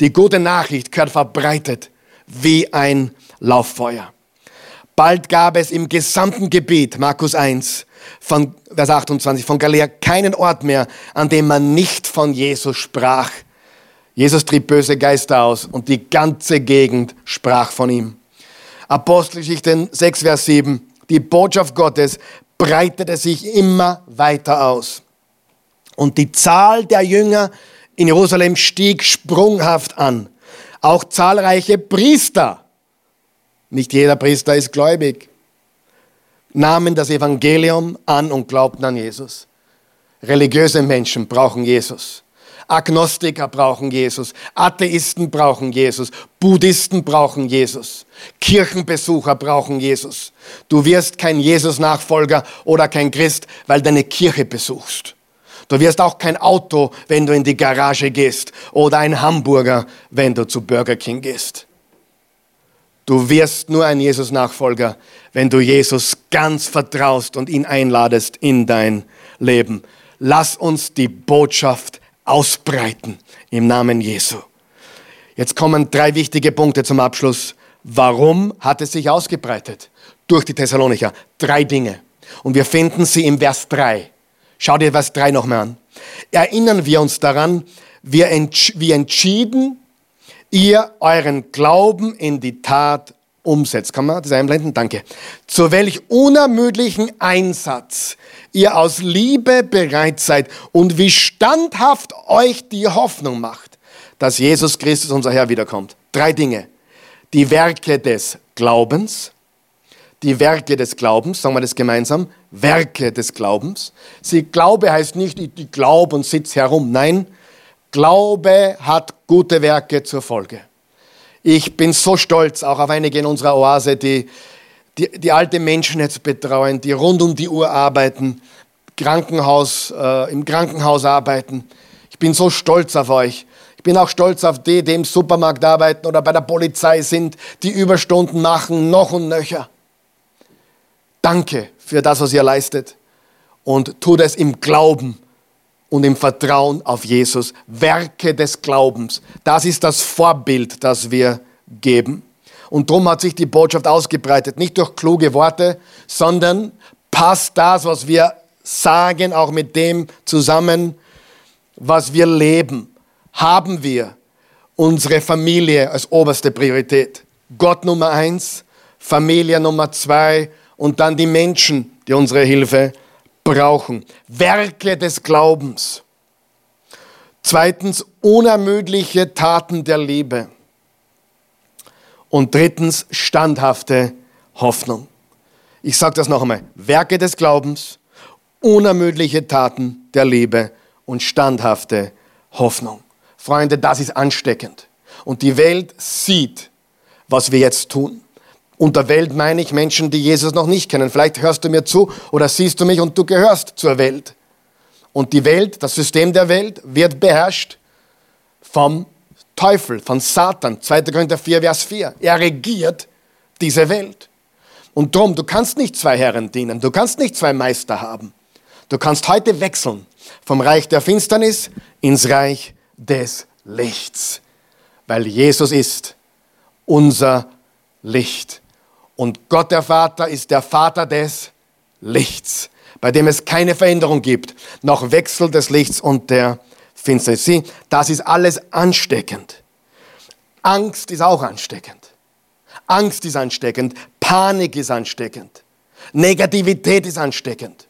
Die gute Nachricht gehört verbreitet wie ein Lauffeuer. Bald gab es im gesamten Gebiet, Markus 1, von Vers 28, von Galiläa keinen Ort mehr, an dem man nicht von Jesus sprach. Jesus trieb böse Geister aus und die ganze Gegend sprach von ihm. Apostelgeschichte 6, Vers 7. Die Botschaft Gottes breitete sich immer weiter aus. Und die Zahl der Jünger in Jerusalem stieg sprunghaft an. Auch zahlreiche Priester, nicht jeder Priester ist gläubig, nahmen das Evangelium an und glaubten an Jesus. Religiöse Menschen brauchen Jesus. Agnostiker brauchen Jesus, Atheisten brauchen Jesus, Buddhisten brauchen Jesus, Kirchenbesucher brauchen Jesus. Du wirst kein Jesus-Nachfolger oder kein Christ, weil du eine Kirche besuchst. Du wirst auch kein Auto, wenn du in die Garage gehst oder ein Hamburger, wenn du zu Burger King gehst. Du wirst nur ein Jesus-Nachfolger, wenn du Jesus ganz vertraust und ihn einladest in dein Leben. Lass uns die Botschaft ausbreiten im Namen Jesu. Jetzt kommen drei wichtige Punkte zum Abschluss. Warum hat es sich ausgebreitet? Durch die Thessalonicher. Drei Dinge. Und wir finden sie im Vers 3. Schau dir Vers 3 nochmal an. Erinnern wir uns daran, wie entschieden ihr euren Glauben in die Tat umsetzt. Kann man das einblenden? Danke. Zu welch unermüdlichen Einsatz ihr aus Liebe bereit seid und wie standhaft euch die Hoffnung macht, dass Jesus Christus, unser Herr, wiederkommt. Drei Dinge. Die Werke des Glaubens, die Werke des Glaubens, sagen wir das gemeinsam, Werke des Glaubens. Sie Glaube heißt nicht, ich glaube und sitze herum. Nein, Glaube hat gute Werke zur Folge. Ich bin so stolz auch auf einige in unserer Oase, die, die, die alte Menschen jetzt betreuen, die rund um die Uhr arbeiten, Krankenhaus, äh, im Krankenhaus arbeiten. Ich bin so stolz auf euch. Ich bin auch stolz auf die, die im Supermarkt arbeiten oder bei der Polizei sind, die Überstunden machen, noch und nöcher. Danke für das, was ihr leistet. Und tut es im Glauben und im Vertrauen auf Jesus. Werke des Glaubens. Das ist das Vorbild, das wir geben. Und darum hat sich die Botschaft ausgebreitet. Nicht durch kluge Worte, sondern passt das, was wir sagen, auch mit dem zusammen, was wir leben. Haben wir unsere Familie als oberste Priorität. Gott Nummer eins, Familie Nummer zwei und dann die Menschen, die unsere Hilfe brauchen. Werke des Glaubens. Zweitens, unermüdliche Taten der Liebe. Und drittens, standhafte Hoffnung. Ich sage das noch einmal. Werke des Glaubens, unermüdliche Taten der Liebe und standhafte Hoffnung. Freunde, das ist ansteckend. Und die Welt sieht, was wir jetzt tun. Unter Welt meine ich Menschen, die Jesus noch nicht kennen. Vielleicht hörst du mir zu oder siehst du mich und du gehörst zur Welt. Und die Welt, das System der Welt wird beherrscht vom Teufel, von Satan. 2. Korinther 4, Vers 4. Er regiert diese Welt. Und darum, du kannst nicht zwei Herren dienen, du kannst nicht zwei Meister haben. Du kannst heute wechseln vom Reich der Finsternis ins Reich des Lichts, weil Jesus ist unser Licht. Und Gott der Vater ist der Vater des Lichts, bei dem es keine Veränderung gibt, noch Wechsel des Lichts und der Finsternis. Sieh, das ist alles ansteckend. Angst ist auch ansteckend. Angst ist ansteckend, Panik ist ansteckend, Negativität ist ansteckend.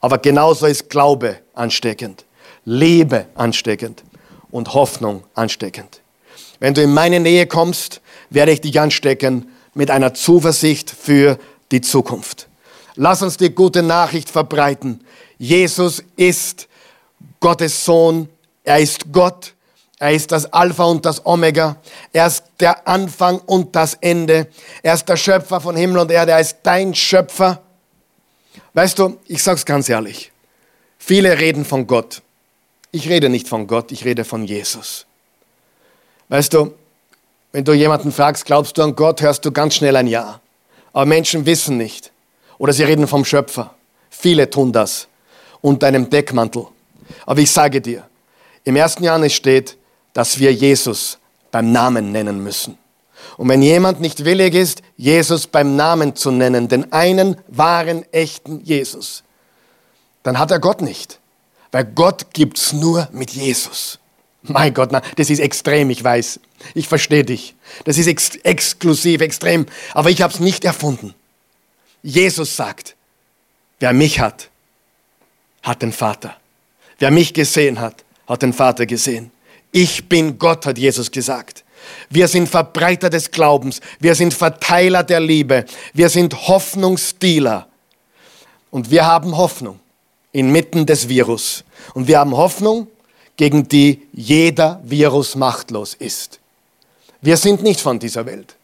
Aber genauso ist Glaube ansteckend, Liebe ansteckend und Hoffnung ansteckend. Wenn du in meine Nähe kommst, werde ich dich anstecken mit einer Zuversicht für die Zukunft. Lass uns die gute Nachricht verbreiten. Jesus ist Gottes Sohn, er ist Gott, er ist das Alpha und das Omega, er ist der Anfang und das Ende, er ist der Schöpfer von Himmel und Erde, er ist dein Schöpfer. Weißt du, ich sag's ganz ehrlich, viele reden von Gott. Ich rede nicht von Gott, ich rede von Jesus. Weißt du, wenn du jemanden fragst, glaubst du an Gott, hörst du ganz schnell ein Ja. Aber Menschen wissen nicht. Oder sie reden vom Schöpfer. Viele tun das unter einem Deckmantel. Aber ich sage dir, im ersten Johannes steht, dass wir Jesus beim Namen nennen müssen. Und wenn jemand nicht willig ist, Jesus beim Namen zu nennen, den einen wahren, echten Jesus, dann hat er Gott nicht. Weil Gott gibt's nur mit Jesus. Mein Gott, na, das ist extrem, ich weiß. Ich verstehe dich. Das ist ex exklusiv, extrem. Aber ich habe es nicht erfunden. Jesus sagt, wer mich hat, hat den Vater. Wer mich gesehen hat, hat den Vater gesehen. Ich bin Gott, hat Jesus gesagt. Wir sind Verbreiter des Glaubens. Wir sind Verteiler der Liebe. Wir sind Hoffnungsdealer. Und wir haben Hoffnung inmitten des Virus. Und wir haben Hoffnung, gegen die jeder Virus machtlos ist. Wir sind nicht von dieser Welt.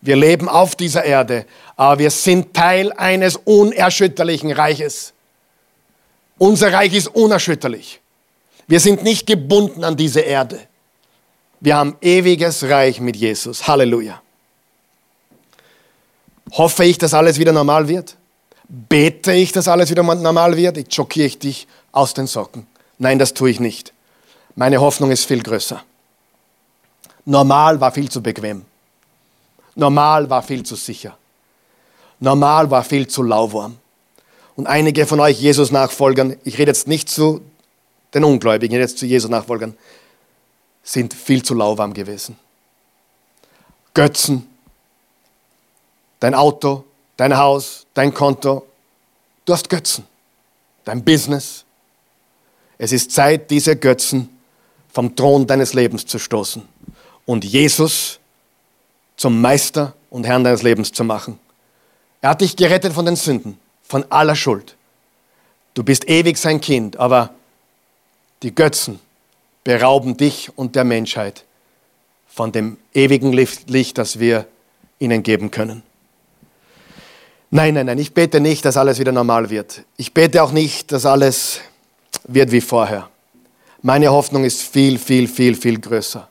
Wir leben auf dieser Erde, aber wir sind Teil eines unerschütterlichen Reiches. Unser Reich ist unerschütterlich. Wir sind nicht gebunden an diese Erde. Wir haben ewiges Reich mit Jesus. Halleluja. Hoffe ich, dass alles wieder normal wird? Bete ich, dass alles wieder normal wird? Ich schockiere ich dich aus den Socken. Nein, das tue ich nicht. Meine Hoffnung ist viel größer. Normal war viel zu bequem. Normal war viel zu sicher. Normal war viel zu lauwarm. Und einige von euch Jesus-Nachfolgern, ich rede jetzt nicht zu den Ungläubigen, ich rede jetzt zu Jesus-Nachfolgern, sind viel zu lauwarm gewesen. Götzen, dein Auto, dein Haus, dein Konto, du hast Götzen, dein Business. Es ist Zeit, diese Götzen vom Thron deines Lebens zu stoßen und Jesus zum Meister und Herrn deines Lebens zu machen. Er hat dich gerettet von den Sünden, von aller Schuld. Du bist ewig sein Kind, aber die Götzen berauben dich und der Menschheit von dem ewigen Licht, das wir ihnen geben können. Nein, nein, nein, ich bete nicht, dass alles wieder normal wird. Ich bete auch nicht, dass alles wird wie vorher. Meine Hoffnung ist viel, viel, viel, viel größer.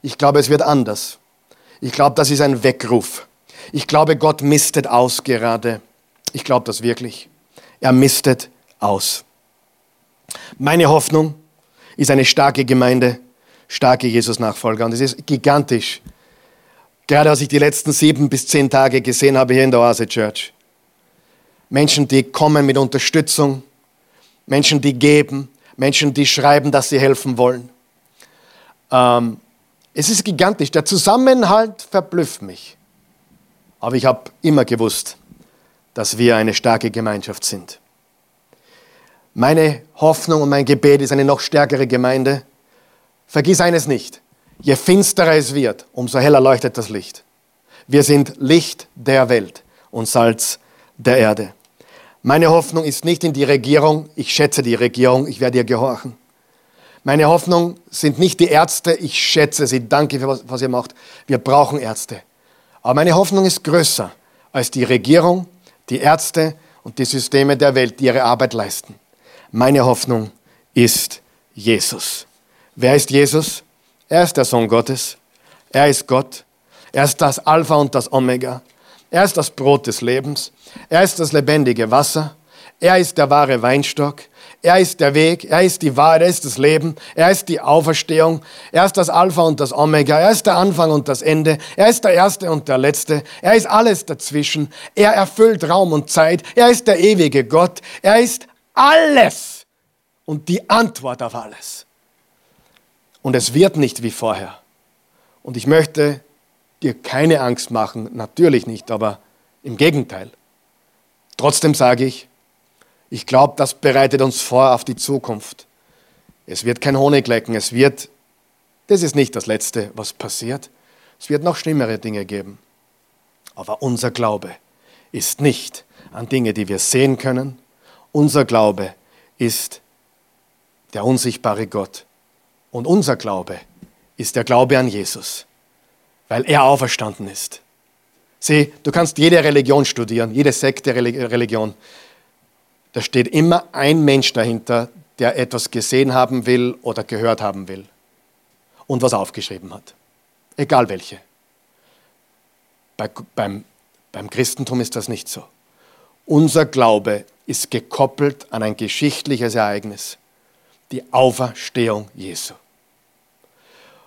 Ich glaube, es wird anders. Ich glaube, das ist ein Weckruf. Ich glaube, Gott mistet aus gerade. Ich glaube das wirklich. Er mistet aus. Meine Hoffnung ist eine starke Gemeinde, starke Jesus-Nachfolger. Und es ist gigantisch. Gerade als ich die letzten sieben bis zehn Tage gesehen habe hier in der Oase Church. Menschen, die kommen mit Unterstützung, Menschen, die geben, Menschen, die schreiben, dass sie helfen wollen. Ähm, es ist gigantisch. Der Zusammenhalt verblüfft mich. Aber ich habe immer gewusst, dass wir eine starke Gemeinschaft sind. Meine Hoffnung und mein Gebet ist eine noch stärkere Gemeinde. Vergiss eines nicht. Je finsterer es wird, umso heller leuchtet das Licht. Wir sind Licht der Welt und Salz der Erde. Meine Hoffnung ist nicht in die Regierung. Ich schätze die Regierung. Ich werde ihr gehorchen. Meine Hoffnung sind nicht die Ärzte. Ich schätze sie. Danke für was, was ihr macht. Wir brauchen Ärzte. Aber meine Hoffnung ist größer als die Regierung, die Ärzte und die Systeme der Welt, die ihre Arbeit leisten. Meine Hoffnung ist Jesus. Wer ist Jesus? Er ist der Sohn Gottes. Er ist Gott. Er ist das Alpha und das Omega. Er ist das Brot des Lebens. Er ist das lebendige Wasser. Er ist der wahre Weinstock. Er ist der Weg. Er ist die Wahrheit. Er ist das Leben. Er ist die Auferstehung. Er ist das Alpha und das Omega. Er ist der Anfang und das Ende. Er ist der Erste und der Letzte. Er ist alles dazwischen. Er erfüllt Raum und Zeit. Er ist der ewige Gott. Er ist alles und die Antwort auf alles. Und es wird nicht wie vorher. Und ich möchte dir keine Angst machen, natürlich nicht, aber im Gegenteil. Trotzdem sage ich, ich glaube, das bereitet uns vor auf die Zukunft. Es wird kein Honig lecken, es wird, das ist nicht das Letzte, was passiert. Es wird noch schlimmere Dinge geben. Aber unser Glaube ist nicht an Dinge, die wir sehen können. Unser Glaube ist der unsichtbare Gott. Und unser Glaube ist der Glaube an Jesus, weil er auferstanden ist. Sieh, du kannst jede Religion studieren, jede Sekte Religion. Da steht immer ein Mensch dahinter, der etwas gesehen haben will oder gehört haben will und was aufgeschrieben hat. Egal welche. Bei, beim, beim Christentum ist das nicht so. Unser Glaube ist gekoppelt an ein geschichtliches Ereignis, die Auferstehung Jesu.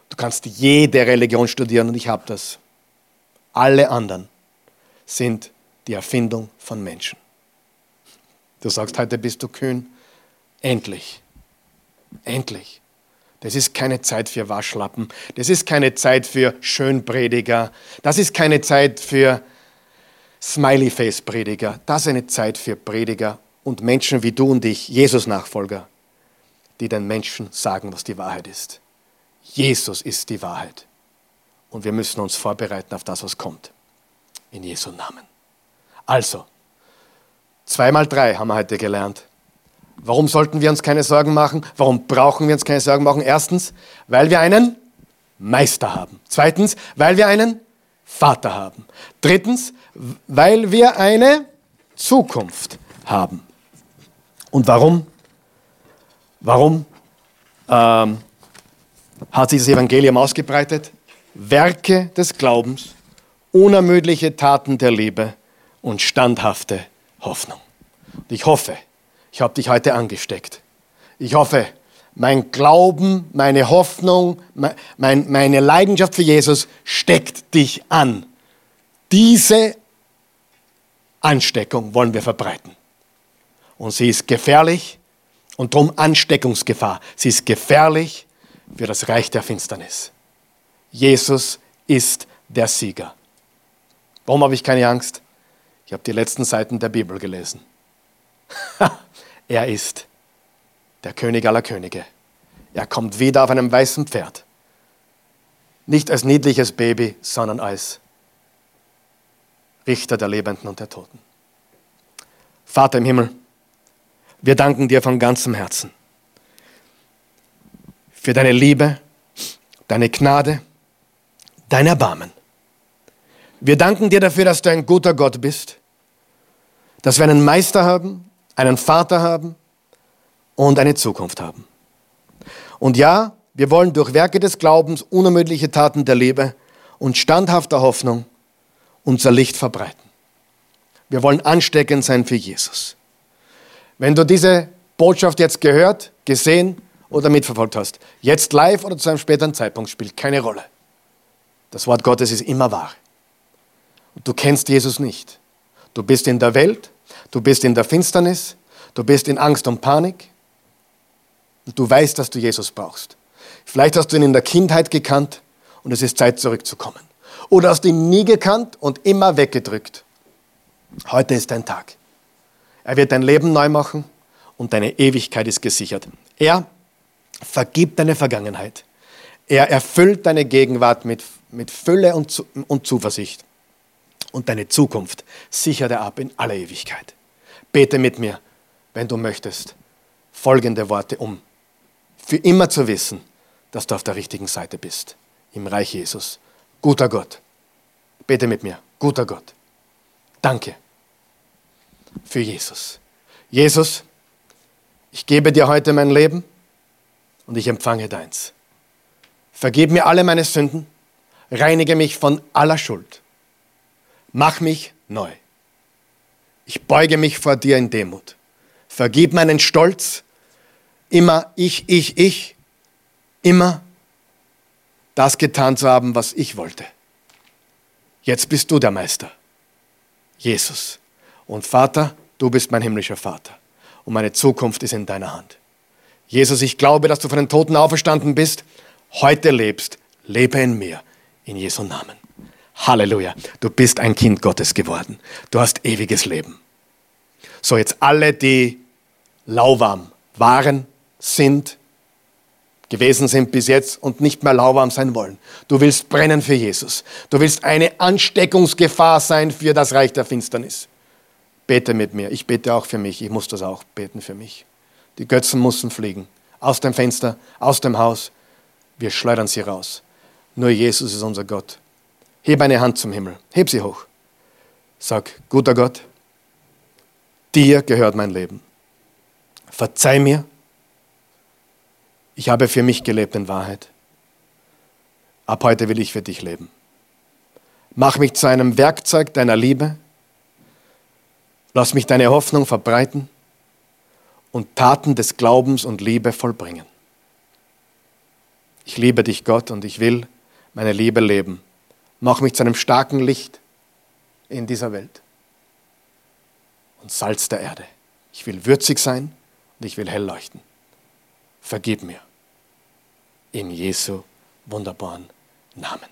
Du kannst jede Religion studieren und ich habe das. Alle anderen sind die Erfindung von Menschen. Du sagst, heute bist du kühn. Endlich. Endlich. Das ist keine Zeit für Waschlappen. Das ist keine Zeit für Schönprediger. Das ist keine Zeit für Smiley-Face-Prediger. Das ist eine Zeit für Prediger und Menschen wie du und ich, Jesus-Nachfolger, die den Menschen sagen, was die Wahrheit ist. Jesus ist die Wahrheit. Und wir müssen uns vorbereiten auf das, was kommt. In Jesu Namen. Also, zweimal drei haben wir heute gelernt. Warum sollten wir uns keine Sorgen machen? Warum brauchen wir uns keine Sorgen machen? Erstens, weil wir einen Meister haben. Zweitens, weil wir einen Vater haben. Drittens, weil wir eine Zukunft haben. Und warum? Warum ähm, hat sich das Evangelium ausgebreitet? Werke des Glaubens, unermüdliche Taten der Liebe und standhafte Hoffnung. Und ich hoffe, ich habe dich heute angesteckt. Ich hoffe, mein Glauben, meine Hoffnung, mein, meine Leidenschaft für Jesus steckt dich an. Diese Ansteckung wollen wir verbreiten. Und sie ist gefährlich und darum Ansteckungsgefahr. Sie ist gefährlich für das Reich der Finsternis. Jesus ist der Sieger. Warum habe ich keine Angst? Ich habe die letzten Seiten der Bibel gelesen. er ist der König aller Könige. Er kommt wieder auf einem weißen Pferd. Nicht als niedliches Baby, sondern als Richter der Lebenden und der Toten. Vater im Himmel, wir danken dir von ganzem Herzen für deine Liebe, deine Gnade, dein Erbarmen. Wir danken dir dafür, dass du ein guter Gott bist, dass wir einen Meister haben, einen Vater haben und eine Zukunft haben. Und ja, wir wollen durch Werke des Glaubens, unermüdliche Taten der Liebe und standhafter Hoffnung unser Licht verbreiten. Wir wollen ansteckend sein für Jesus. Wenn du diese Botschaft jetzt gehört, gesehen oder mitverfolgt hast, jetzt live oder zu einem späteren Zeitpunkt, spielt keine Rolle. Das Wort Gottes ist immer wahr. Und du kennst Jesus nicht. Du bist in der Welt, du bist in der Finsternis, du bist in Angst und Panik und du weißt, dass du Jesus brauchst. Vielleicht hast du ihn in der Kindheit gekannt und es ist Zeit zurückzukommen. Oder hast du ihn nie gekannt und immer weggedrückt. Heute ist dein Tag. Er wird dein Leben neu machen und deine Ewigkeit ist gesichert. Er vergibt deine Vergangenheit. Er erfüllt deine Gegenwart mit, mit Fülle und, und Zuversicht. Und deine Zukunft sichert er ab in aller Ewigkeit. Bete mit mir, wenn du möchtest, folgende Worte um. Für immer zu wissen, dass du auf der richtigen Seite bist. Im Reich Jesus. Guter Gott. Bete mit mir. Guter Gott. Danke für Jesus. Jesus, ich gebe dir heute mein Leben und ich empfange deins. Vergib mir alle meine Sünden, reinige mich von aller Schuld. Mach mich neu. Ich beuge mich vor dir in Demut. Vergib meinen Stolz, immer ich, ich, ich, immer das getan zu haben, was ich wollte. Jetzt bist du der Meister, Jesus. Und Vater, du bist mein himmlischer Vater. Und meine Zukunft ist in deiner Hand. Jesus, ich glaube, dass du von den Toten auferstanden bist, heute lebst. Lebe in mir. In Jesu Namen. Halleluja. Du bist ein Kind Gottes geworden. Du hast ewiges Leben. So, jetzt alle, die lauwarm waren, sind, gewesen sind bis jetzt und nicht mehr lauwarm sein wollen. Du willst brennen für Jesus. Du willst eine Ansteckungsgefahr sein für das Reich der Finsternis. Bete mit mir. Ich bete auch für mich. Ich muss das auch beten für mich. Die Götzen müssen fliegen. aus dem Fenster, aus dem Haus. Wir schleudern sie raus. Nur Jesus ist unser Gott. Heb eine Hand zum Himmel. Heb sie hoch. Sag, guter Gott, dir gehört mein Leben. Verzeih mir. Ich habe für mich gelebt in Wahrheit. Ab heute will ich für dich leben. Mach mich zu einem Werkzeug deiner Liebe. Lass mich deine Hoffnung verbreiten und Taten des Glaubens und Liebe vollbringen. Ich liebe dich, Gott, und ich will meine Liebe leben. Mach mich zu einem starken Licht in dieser Welt und Salz der Erde. Ich will würzig sein und ich will hell leuchten. Vergib mir. In Jesu wunderbaren Namen.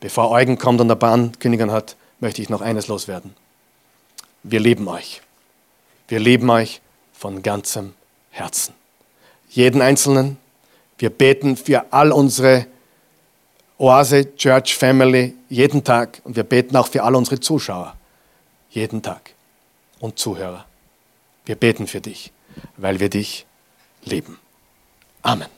Bevor Eugen kommt und der Bahnkönigin hat, möchte ich noch eines loswerden. Wir lieben euch. Wir lieben euch von ganzem Herzen. Jeden Einzelnen. Wir beten für all unsere Oase Church Family jeden Tag und wir beten auch für all unsere Zuschauer jeden Tag und Zuhörer. Wir beten für dich, weil wir dich lieben. Amen.